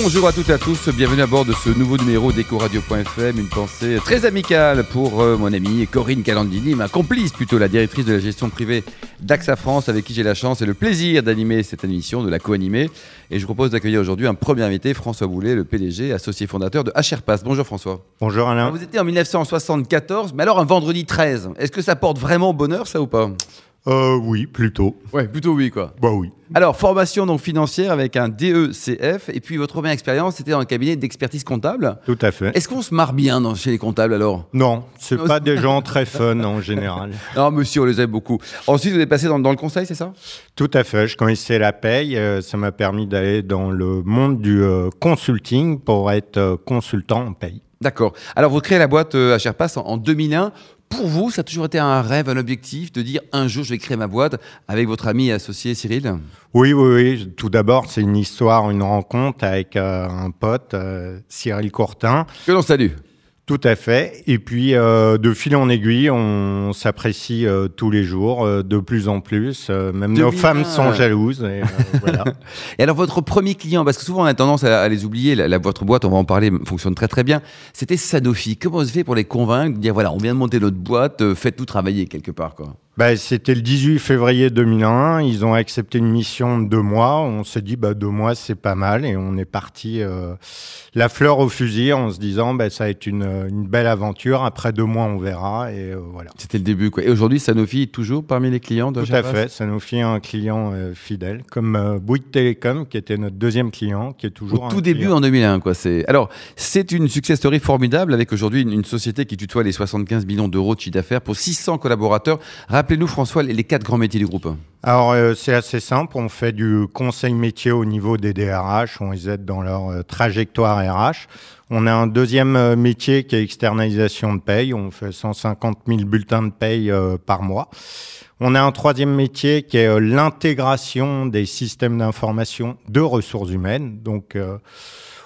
Bonjour à toutes et à tous, bienvenue à bord de ce nouveau numéro d'Ecoradio.fm. Une pensée très amicale pour euh, mon amie Corinne Calandini, ma complice plutôt, la directrice de la gestion privée d'AXA France, avec qui j'ai la chance et le plaisir d'animer cette émission, de la co-animer. Et je vous propose d'accueillir aujourd'hui un premier invité, François Boulet, le PDG, associé fondateur de HRPass. Bonjour François. Bonjour Alain. Alors, vous étiez en 1974, mais alors un vendredi 13, est-ce que ça porte vraiment bonheur ça ou pas? Euh, oui, plutôt. Ouais, plutôt oui quoi. Bah oui. Alors, formation donc financière avec un DECF, et puis votre première expérience, c'était dans un cabinet d'expertise comptable. Tout à fait. Est-ce qu'on se marre bien dans, chez les comptables alors? Non, c'est pas des gens très fun en général. Non, monsieur, on les aime beaucoup. Ensuite, vous êtes passé dans, dans le conseil, c'est ça? Tout à fait. Je connaissais la paye. euh, ça m'a permis d'aller dans le monde du euh, consulting pour être euh, consultant en paye. D'accord. Alors, vous créez la boîte euh, HRPass en, en 2001. Pour vous, ça a toujours été un rêve, un objectif de dire un jour je vais créer ma boîte avec votre ami et associé Cyril? Oui, oui, oui. Tout d'abord, c'est une histoire, une rencontre avec euh, un pote, euh, Cyril Courtin. Que l'on salue. Tout à fait. Et puis, euh, de fil en aiguille, on s'apprécie euh, tous les jours, euh, de plus en plus. Euh, même nos 2001. femmes sont jalouses. Et, euh, voilà. Et alors, votre premier client, parce que souvent on a tendance à, à les oublier, la, la- votre boîte, on va en parler, fonctionne très très bien, c'était Sanofi. Comment vous fait pour les convaincre de dire voilà, on vient de monter notre boîte, euh, faites-nous travailler quelque part quoi? Bah, C'était le 18 février 2001. Ils ont accepté une mission de deux mois. On s'est dit, bah, deux mois, c'est pas mal. Et on est parti euh, la fleur au fusil en se disant, bah, ça va être une, une belle aventure. Après deux mois, on verra. Et euh, voilà. C'était le début quoi. Et aujourd'hui, Sanofi est toujours parmi les clients de Tout à fait. Nous fait un client euh, fidèle, comme euh, Bouygues Télécom, qui était notre deuxième client, qui est toujours Au tout début client. en 2001, quoi. C'est alors c'est une success story formidable avec aujourd'hui une, une société qui tutoie les 75 millions d'euros de chiffre d'affaires pour 600 collaborateurs. Rappelez-nous François les, quatre grands métiers du groupe. Alors, euh, c'est assez simple. On fait du conseil métier au niveau des DRH. On les aide dans leur euh, trajectoire RH. On a un deuxième euh, métier qui est externalisation de paye. On fait 150 000 bulletins de paye par mois. On a un troisième métier qui est l'intégration des systèmes d'information de ressources humaines. Donc,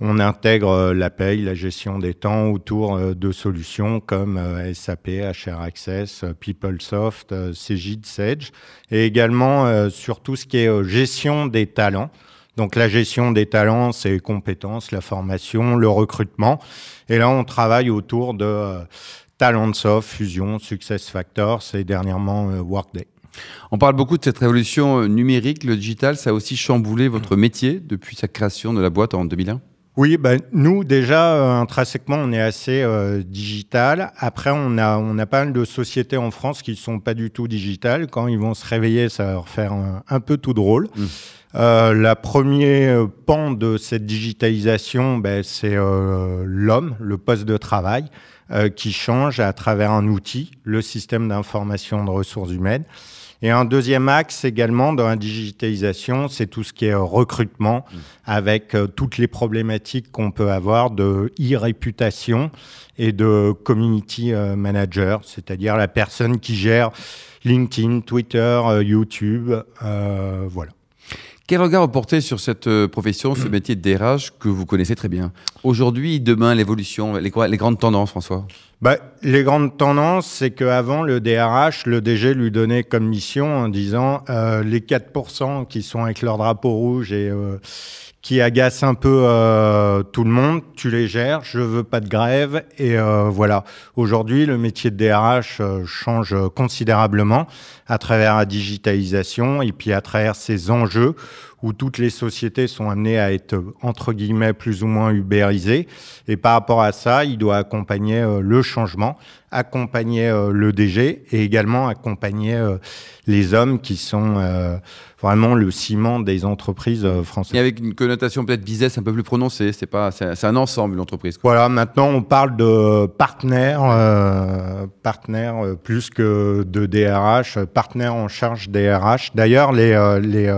on intègre euh, la paye, la gestion des temps autour euh, de solutions comme euh, SAP, HR Access, PeopleSoft, Cegid, Sage, et également sur tout ce qui est gestion des talents. Donc la gestion des talents, c'est compétences, la formation, le recrutement. Et là, on travaille autour de Talentsoft, Fusion, SuccessFactors et dernièrement Workday. On parle beaucoup de cette révolution numérique, le digital, ça a aussi chamboulé votre métier depuis sa création de la boîte en 2001. Oui, ben, nous déjà euh, intrinsèquement on est assez euh, digital. Après on a on a pas mal de sociétés en France qui sont pas du tout digitales. Quand ils vont se réveiller, ça va leur faire un, un peu tout drôle. Mm. Euh, la première pan de cette digitalisation, ben, c'est euh, l'homme, le poste de travail, euh, qui change à travers un outil, le système d'information de ressources humaines. Et un deuxième axe également dans la digitalisation, c'est tout ce qui est recrutement, avec euh, toutes les problématiques qu'on peut avoir de e-réputation et de community euh, manager, c'est-à-dire la personne qui gère LinkedIn, Twitter, euh, YouTube, euh, voilà. Quel regard vous portez sur cette euh, profession, ce métier de DRH que vous connaissez très bien? Aujourd'hui, demain, l'évolution, les, gra- les grandes tendances, François? Bah, les grandes tendances, c'est qu'avant, le DRH, le DG lui donnait comme mission en disant euh, les 4% qui sont avec leur drapeau rouge et euh, qui agacent un peu euh, tout le monde, tu les gères, je veux pas de grève. Et euh, voilà, aujourd'hui, le métier de DRH euh, change considérablement à travers la digitalisation et puis à travers ces enjeux où toutes les sociétés sont amenées à être, entre guillemets, plus ou moins ubérisées. Et par rapport à ça, il doit accompagner euh, le changement, accompagner euh, le DG et également accompagner euh, les hommes qui sont vraiment le ciment des entreprises euh, Et françaises. avec une connotation peut-être business un peu plus prononcée, c'est pas, c'est un ensemble, une entreprise. quoi. Voilà, maintenant on parle de partenaires, euh, partenaires euh, plus que de DRH, partenaires en charge DRH. D'ailleurs, les, les,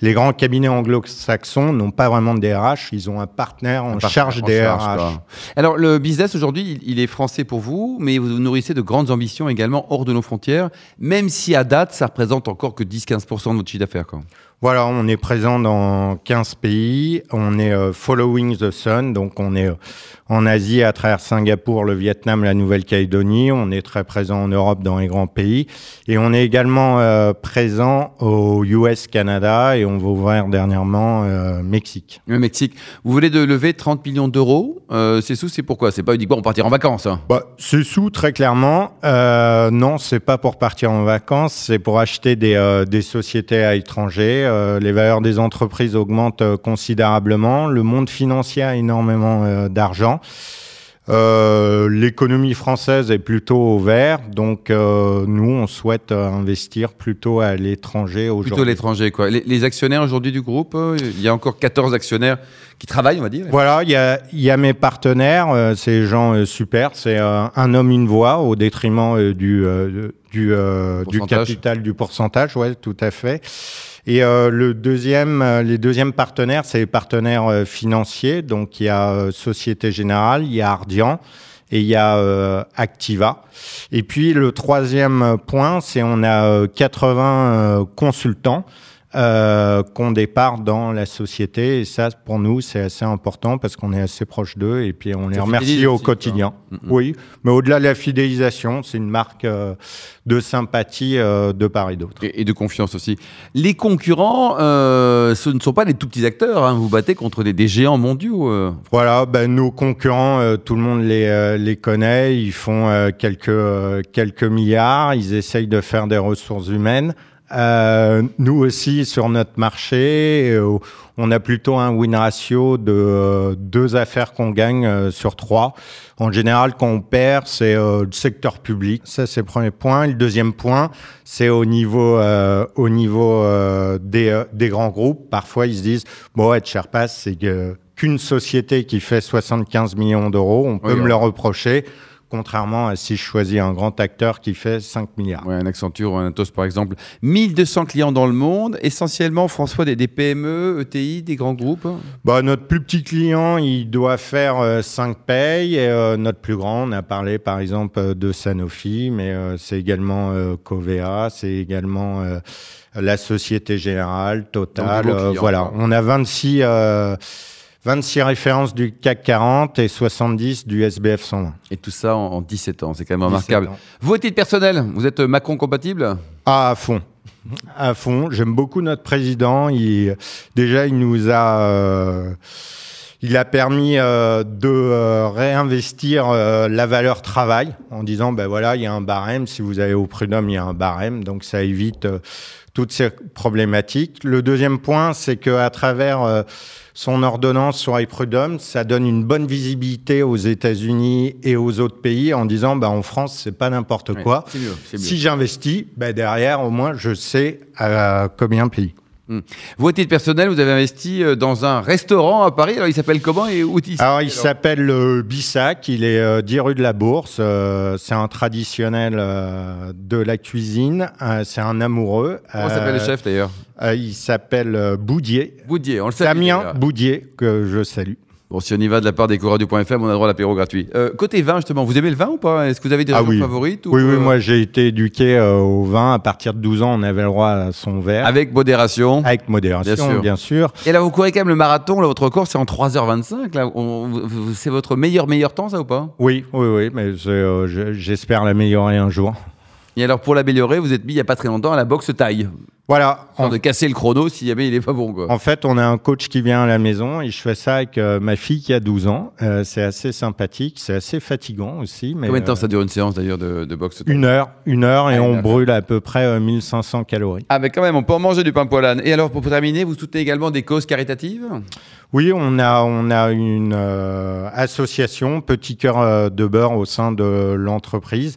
les grands cabinets anglo-saxons n'ont pas vraiment de DRH, ils ont un partenaire en Un charge charge, quoi. Alors, le business aujourd'hui, il, il est français pour vous, mais vous nourrissez de grandes ambitions également hors de nos frontières, même si à date, ça représente encore que 10-15% de votre chiffre d'affaires. Voilà, on est présent dans 15 pays. On est euh, following the sun, donc on est euh, en Asie à travers Singapour, le Vietnam, la Nouvelle-Calédonie. On est très présent en Europe dans les grands pays. Et on est également euh, présent au US, Canada et on va dernièrement euh, Mexique. Le Mexique. Vous venez de lever 30 millions d'euros. Euh, ces sous, c'est pourquoi? C'est pas uniquement pour partir en vacances. Hein? Bah, ces sous, très clairement, euh, non, c'est pas pour partir en vacances, c'est pour acheter des, des sociétés à l'étranger. Les valeurs des entreprises augmentent considérablement. Le monde financier a énormément d'argent. Euh, L'économie française est plutôt au vert, donc euh, nous, on souhaite euh, investir plutôt à l'étranger Plutôt aujourd'hui. l'étranger, quoi. Les, les actionnaires aujourd'hui du groupe, euh, il y a encore 14 actionnaires qui travaillent, on va dire. Voilà, il y a, il y a mes partenaires, euh, c'est des gens super, c'est euh, un homme, une voix au détriment du, euh, du, euh, du capital, du pourcentage, ouais, tout à fait. Et euh, le deuxième, euh, les deuxièmes partenaires, c'est les partenaires euh, financiers. Donc il y a euh, Société Générale, il y a Ardian et il y a euh, Activa. Et puis le troisième point, c'est on a euh, 80 euh, consultants euh, qu'on départ dans la société. Et ça, pour nous, c'est assez important parce qu'on est assez proche d'eux et puis on les remercie au aussi, quotidien. Mm, mm. Oui, mais au-delà de la fidélisation, c'est une marque euh, de sympathie euh, de part et d'autre. Et, et de confiance aussi. Les concurrents, euh, ce ne sont pas des tout petits acteurs. hein. Vous battez contre des, des géants mondiaux. Voilà, ben, nos concurrents, tout le monde les, les connaît. Ils font quelques, quelques milliards. Ils essayent de faire des ressources humaines. Euh, nous aussi, sur notre marché, euh, on a plutôt un win ratio de euh, deux affaires qu'on gagne sur trois. En général, quand on perd, c'est le secteur public. Ça, c'est le premier point. Le deuxième point, c'est au niveau, au niveau des, des grands groupes. Parfois, ils se disent, bon, être Sherpass, c'est qu'une société qui fait 75 millions d'euros, on peut Oui, me ouais. le reprocher. Contrairement à si je choisis un grand acteur qui fait 5 milliards. Ouais, un Accenture ou un Atos par exemple. 1200 clients dans le monde, essentiellement, François, des, des PME, ETI, des grands groupes? Bah, notre plus petit client, il doit faire 5 payes. Et, euh, notre plus grand, on a parlé par exemple euh, de Sanofi, mais euh, c'est également euh, Covea, c'est également euh, la Société Générale, Total. Euh, clients, voilà, on a 26, euh, 26 références du CAC 40 et 70 du SBF 120. Et tout ça en, en 17 ans, c'est quand même 17 remarquable. ans. Vous, à titre personnel, vous êtes Macron compatible? Ah, à fond. À fond. J'aime beaucoup notre président. Il, déjà, il nous a, euh, il a permis euh, de euh, réinvestir euh, la valeur travail en disant, ben voilà, il y a un barème. Si vous allez au prud'homme, il y a un barème. Donc, ça évite toutes ces problématiques. Le deuxième point, c'est que à travers euh, son ordonnance sur les prud'hommes, ça donne une bonne visibilité aux États-Unis et aux autres pays en disant, ben en France, c'est pas n'importe Ouais, quoi. Mieux. Si j'investis, ben derrière, au moins, je sais à combien payer. Vous, à titre personnel, vous avez investi euh, dans un restaurant à Paris. Alors, il s'appelle comment et où il Alors, il s'appelle le Bissac, il est euh, 10 rue de la Bourse. euh, c'est un traditionnel euh, de la cuisine. euh, c'est un amoureux. Comment s'appelle le Euh, chef d'ailleurs euh, Il s'appelle euh, Boudier. Boudier, on le salue. Damien. Boudier, que je salue. Bon, si on y va de la part d'Ecoradio.fm, on a droit à l'apéro gratuit. Euh, côté vin, justement, vous aimez le vin ou pas? Est-ce que vous avez des Ah oui. favorites ou, Oui, oui, euh, moi j'ai été éduqué euh, au vin. À partir de 12 ans, on avait le droit à son verre. Avec modération. Avec modération, Bien sûr. bien sûr. Et là, vous courez quand même le marathon. Là, votre record, c'est en 3h25. Là, On- vous- vous- c'est votre meilleur, meilleur temps, ça ou pas? Oui, oui, oui, mais euh, je- j'espère l'améliorer un jour. Et alors, pour l'améliorer, vous êtes mis il n'y a pas très longtemps à la boxe taille. Voilà. En de casser le chrono si jamais il est pas bon, quoi. En fait, on a un coach qui vient à la maison et je fais ça avec euh, ma fille qui a 12 ans. Euh, c'est assez sympathique, c'est assez fatigant aussi. Mais, Combien de temps euh, ça dure une séance d'ailleurs de, de boxe Une heure, une heure et Ah, on heure. brûle à peu près euh, 1500 calories. Ah, mais quand même, on peut en manger du pain poilane. Et alors, pour terminer, vous soutenez également des causes caritatives? Oui, on a, on a une association, Petit Cœur de Beurre, au sein de l'entreprise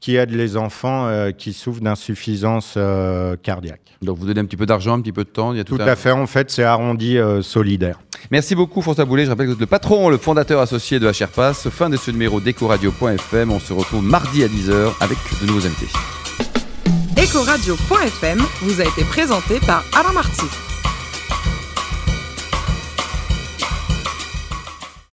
qui aide les enfants euh, qui souffrent d'insuffisance euh, cardiaque. Donc, vous donnez un petit peu d'argent, un petit peu de temps. Il y a tout, Tout un- à fait, en fait, c'est arrondi euh, solidaire. Merci beaucoup, François Boulet. Je rappelle que vous êtes le patron, le fondateur associé de HRPass. Fin de ce numéro d'Ecoradio.fm. On se retrouve mardi à 10h avec de nouveaux invités. Ecoradio.fm vous a été présenté par Alain Marty.